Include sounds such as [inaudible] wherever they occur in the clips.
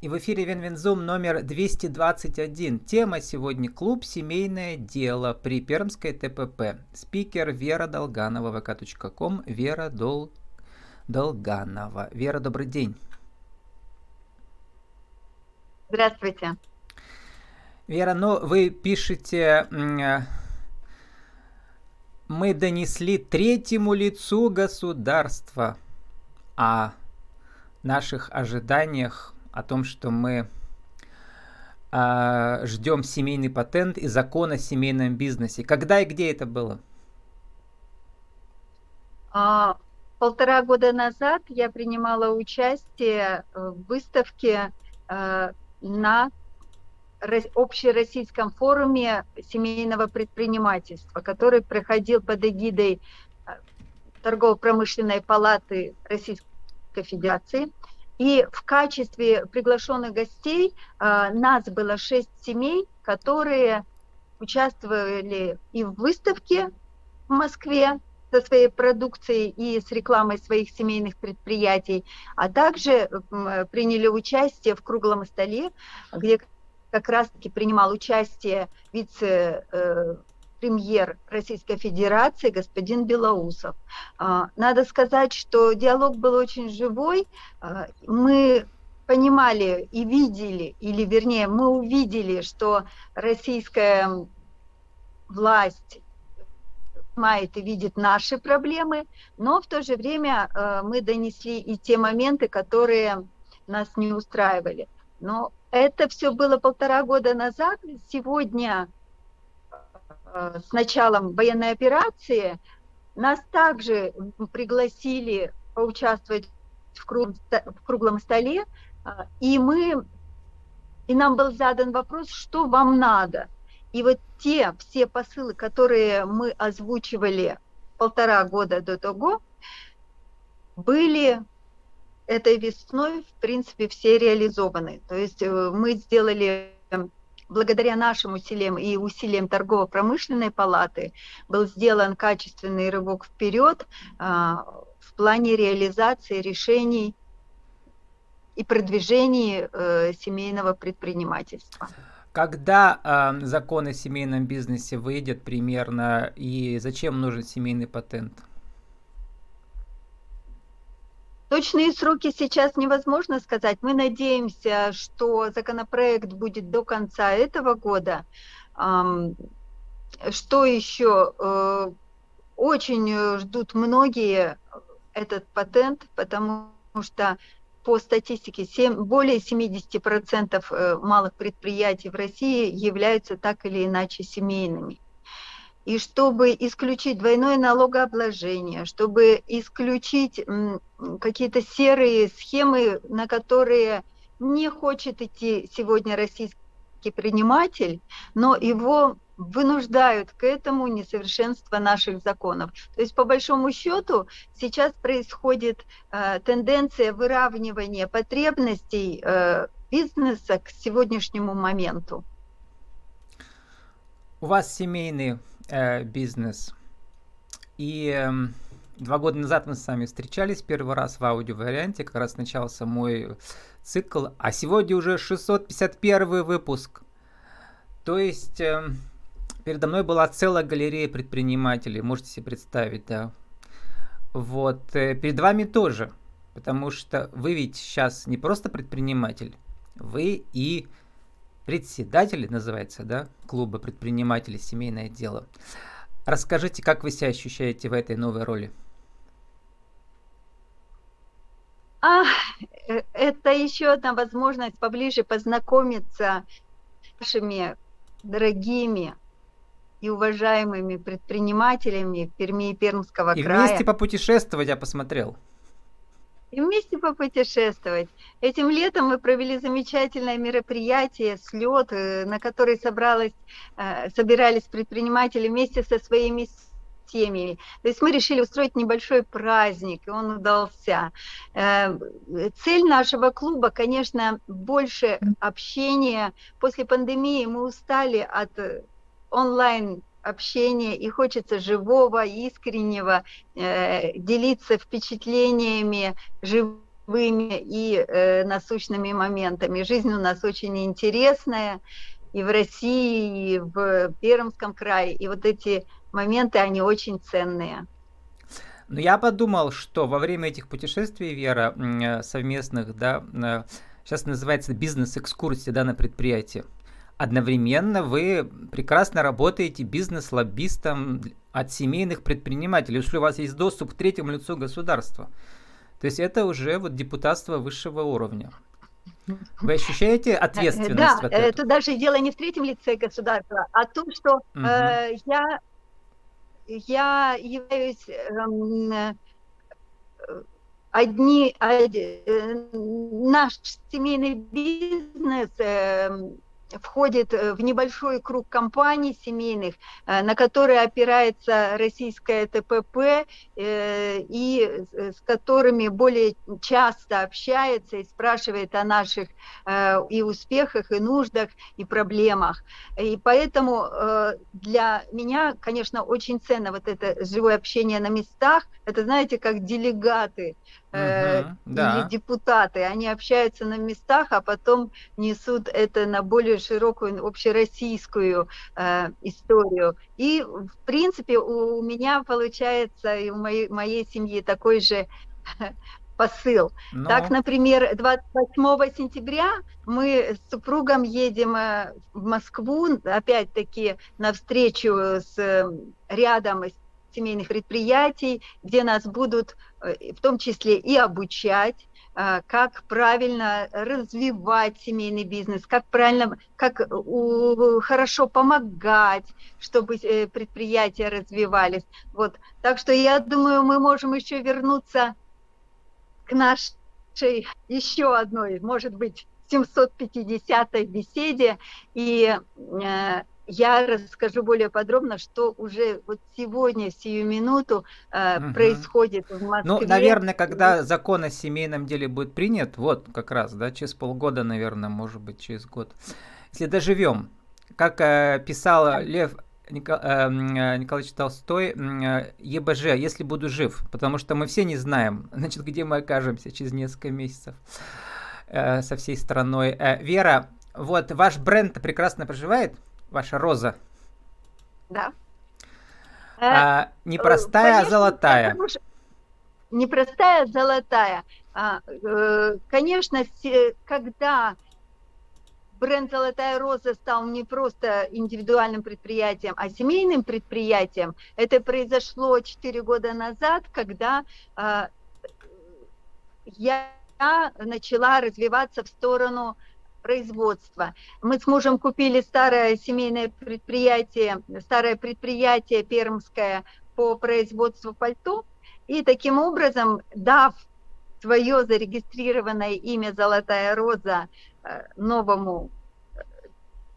И в эфире Венвензум номер 221. Тема сегодня «Клуб «Семейное дело» при Пермской ТПП. Спикер Вера Долганова, vk.com, Вера Дол... Долганова. Вера, добрый день. Здравствуйте. Вера, ну вы пишете, мы донесли третьему лицу государства о наших ожиданиях о том, что мы э, ждем семейный патент и закон о семейном бизнесе. Когда и где это было? А, полтора года назад я принимала участие в выставке э, на общероссийском форуме семейного предпринимательства, который проходил под эгидой э, торгово-промышленной палаты Российской Федерации. И в качестве приглашенных гостей э, нас было шесть семей, которые участвовали и в выставке в Москве со своей продукцией и с рекламой своих семейных предприятий, а также приняли участие в круглом столе, где как раз-таки принимал участие вице э, премьер Российской Федерации господин Белоусов. А, надо сказать, что диалог был очень живой. А, мы понимали и видели, или вернее, мы увидели, что российская власть понимает и видит наши проблемы, но в то же время а, мы донесли и те моменты, которые нас не устраивали. Но это все было полтора года назад. Сегодня с началом военной операции нас также пригласили поучаствовать в, круг, в круглом столе, э, и мы и нам был задан вопрос, что вам надо. И вот те все посылы, которые мы озвучивали полтора года до того, были этой весной, в принципе, все реализованы. То есть э, мы сделали благодаря нашим усилиям и усилиям торгово-промышленной палаты был сделан качественный рывок вперед а, в плане реализации решений и продвижения э, семейного предпринимательства. Когда э, закон о семейном бизнесе выйдет примерно и зачем нужен семейный патент? Точные сроки сейчас невозможно сказать. Мы надеемся, что законопроект будет до конца этого года. Что еще? Э, очень ждут многие этот патент, потому что по статистике 7, более 70% э, малых предприятий в России являются так или иначе семейными и чтобы исключить двойное налогообложение, чтобы исключить какие-то серые схемы, на которые не хочет идти сегодня российский предприниматель, но его вынуждают к этому несовершенство наших законов. То есть, по большому счету, сейчас происходит э, тенденция выравнивания потребностей э, бизнеса к сегодняшнему моменту. У вас семейный э, бизнес. И э, два года назад мы с вами встречались первый раз в аудио-варианте, как раз начался мой цикл, а сегодня уже 651 выпуск. То есть э, передо мной была целая галерея предпринимателей, можете себе представить, да. Вот, э, перед вами тоже, потому что вы ведь сейчас не просто предприниматель, вы и председатель, называется, да, клуба предпринимателей «Семейное дело». Расскажите, как вы себя ощущаете в этой новой роли? А, это еще одна возможность поближе познакомиться с нашими дорогими и уважаемыми предпринимателями Перми и Пермского и края. И вместе попутешествовать я посмотрел и вместе попутешествовать. Этим летом мы провели замечательное мероприятие, слет, э, на который собралось, э, собирались предприниматели вместе со своими семьями. То есть мы решили устроить небольшой праздник, и он удался. Э, цель нашего клуба, конечно, больше общения. После пандемии мы устали от онлайн общения, и хочется живого, искреннего, э, делиться впечатлениями, живыми и э, насущными моментами. Жизнь у нас очень интересная и в России, и в Пермском крае. И вот эти моменты, они очень ценные. Но ну, я подумал, что во время этих путешествий, Вера, э, совместных, да, сейчас э, называется бизнес-экскурсия да, на предприятии, одновременно вы прекрасно работаете бизнес-лоббистом от семейных предпринимателей, если у вас есть доступ к третьему лицу государства. То есть это уже вот депутатство высшего уровня. Вы ощущаете ответственность? Да, вот это даже дело не в третьем лице государства, а в том, что угу. э, я я являюсь э, одни, э, наш семейный бизнес э, входит э, в небольшой круг компаний семейных, э, на которые опирается российская ТПП э, и с которыми более часто общается и спрашивает о наших и успехах, и нуждах, и проблемах. И поэтому для меня, конечно, очень ценно вот это живое общение на местах. Это, знаете, как делегаты э, угу, да. или депутаты. Они общаются на местах, а потом несут это на более широкую общероссийскую э, историю. И, в принципе, у меня получается и у моей, моей семьи такой же [laughs] посыл. Но... Так, например, 28 сентября мы с супругом едем э, в Москву, опять-таки, на встречу с э, рядом семейных предприятий, где нас будут э, в том числе и обучать, как правильно развивать семейный бизнес, как правильно, как хорошо помогать, чтобы э, предприятия развивались. Вот. Так что я думаю, мы можем еще вернуться к нашей еще одной, может быть, 750-й беседе и я расскажу более подробно, что уже вот сегодня, сию минуту э, угу. происходит в Москве. Ну, наверное, когда закон о семейном деле будет принят, вот как раз, да, через полгода, наверное, может быть, через год. Если доживем, как э, писал Лев Никол, э, э, Николаевич Толстой, э, ЕБЖ, если буду жив, потому что мы все не знаем, [laughs] значит, где мы окажемся через несколько месяцев э, со всей страной. Э, Вера, вот ваш бренд прекрасно проживает, ваша роза. Да. А, непростая, Конечно, золотая. Непростая, золотая. А, э, конечно, когда бренд «Золотая роза» стал не просто индивидуальным предприятием, а семейным предприятием, это произошло 4 года назад, когда а, я начала развиваться в сторону производства. Мы с мужем купили старое семейное предприятие, старое предприятие пермское по производству пальто, и таким образом, дав свое зарегистрированное имя «Золотая роза» э, новому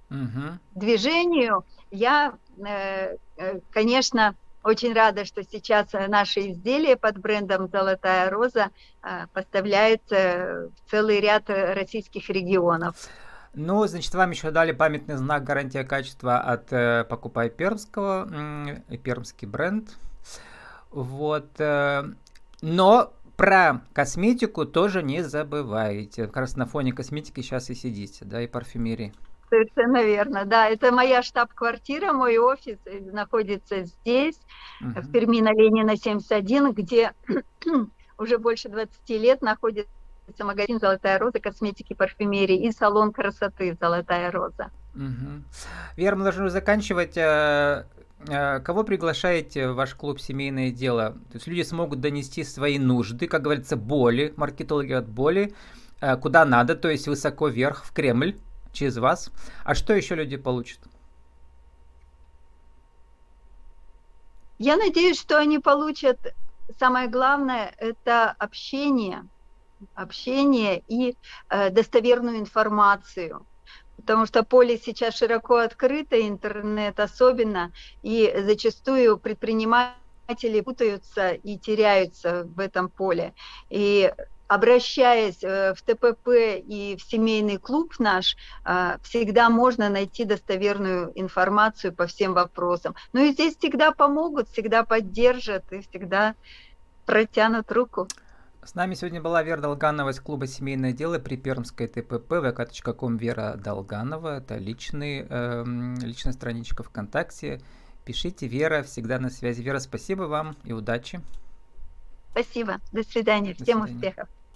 угу. движению, я, э, конечно, очень рада, что сейчас наши изделия под брендом «Золотая роза» а, поставляются в целый ряд российских регионов. Ну, значит, вам еще дали памятный знак гарантия качества от э, «Покупай Пермского», э, пермский бренд. Вот. Э, но про косметику тоже не забывайте. Как раз на фоне косметики сейчас и сидите, да, и парфюмерии. Совершенно верно, да. Это моя штаб-квартира, мой офис находится здесь, uh-huh. в Перми на Ленина 71, где [clears throat] уже больше 20 лет находится магазин «Золотая роза» косметики, парфюмерии и салон красоты «Золотая роза». Угу. Вера, мы должны заканчивать. Э, э, кого приглашаете в ваш клуб «Семейное дело»? То есть люди смогут донести свои нужды, как говорится, боли, маркетологи от боли, э, куда надо, то есть высоко вверх, в Кремль через вас. А что еще люди получат? Я надеюсь, что они получат, самое главное, это общение, общение и э, достоверную информацию. Потому что поле сейчас широко открыто, интернет особенно, и зачастую предприниматели путаются и теряются в этом поле. И обращаясь э, в ТПП и в семейный клуб наш, э, всегда можно найти достоверную информацию по всем вопросам. Ну и здесь всегда помогут, всегда поддержат и всегда протянут руку. С нами сегодня была Вера Долганова из клуба «Семейное дело» при Пермской ТПП, vk.com Вера Долганова. Это личный, э, личная страничка ВКонтакте. Пишите, Вера всегда на связи. Вера, спасибо вам и удачи. Спасибо. До свидания. До Всем свидания. успехов.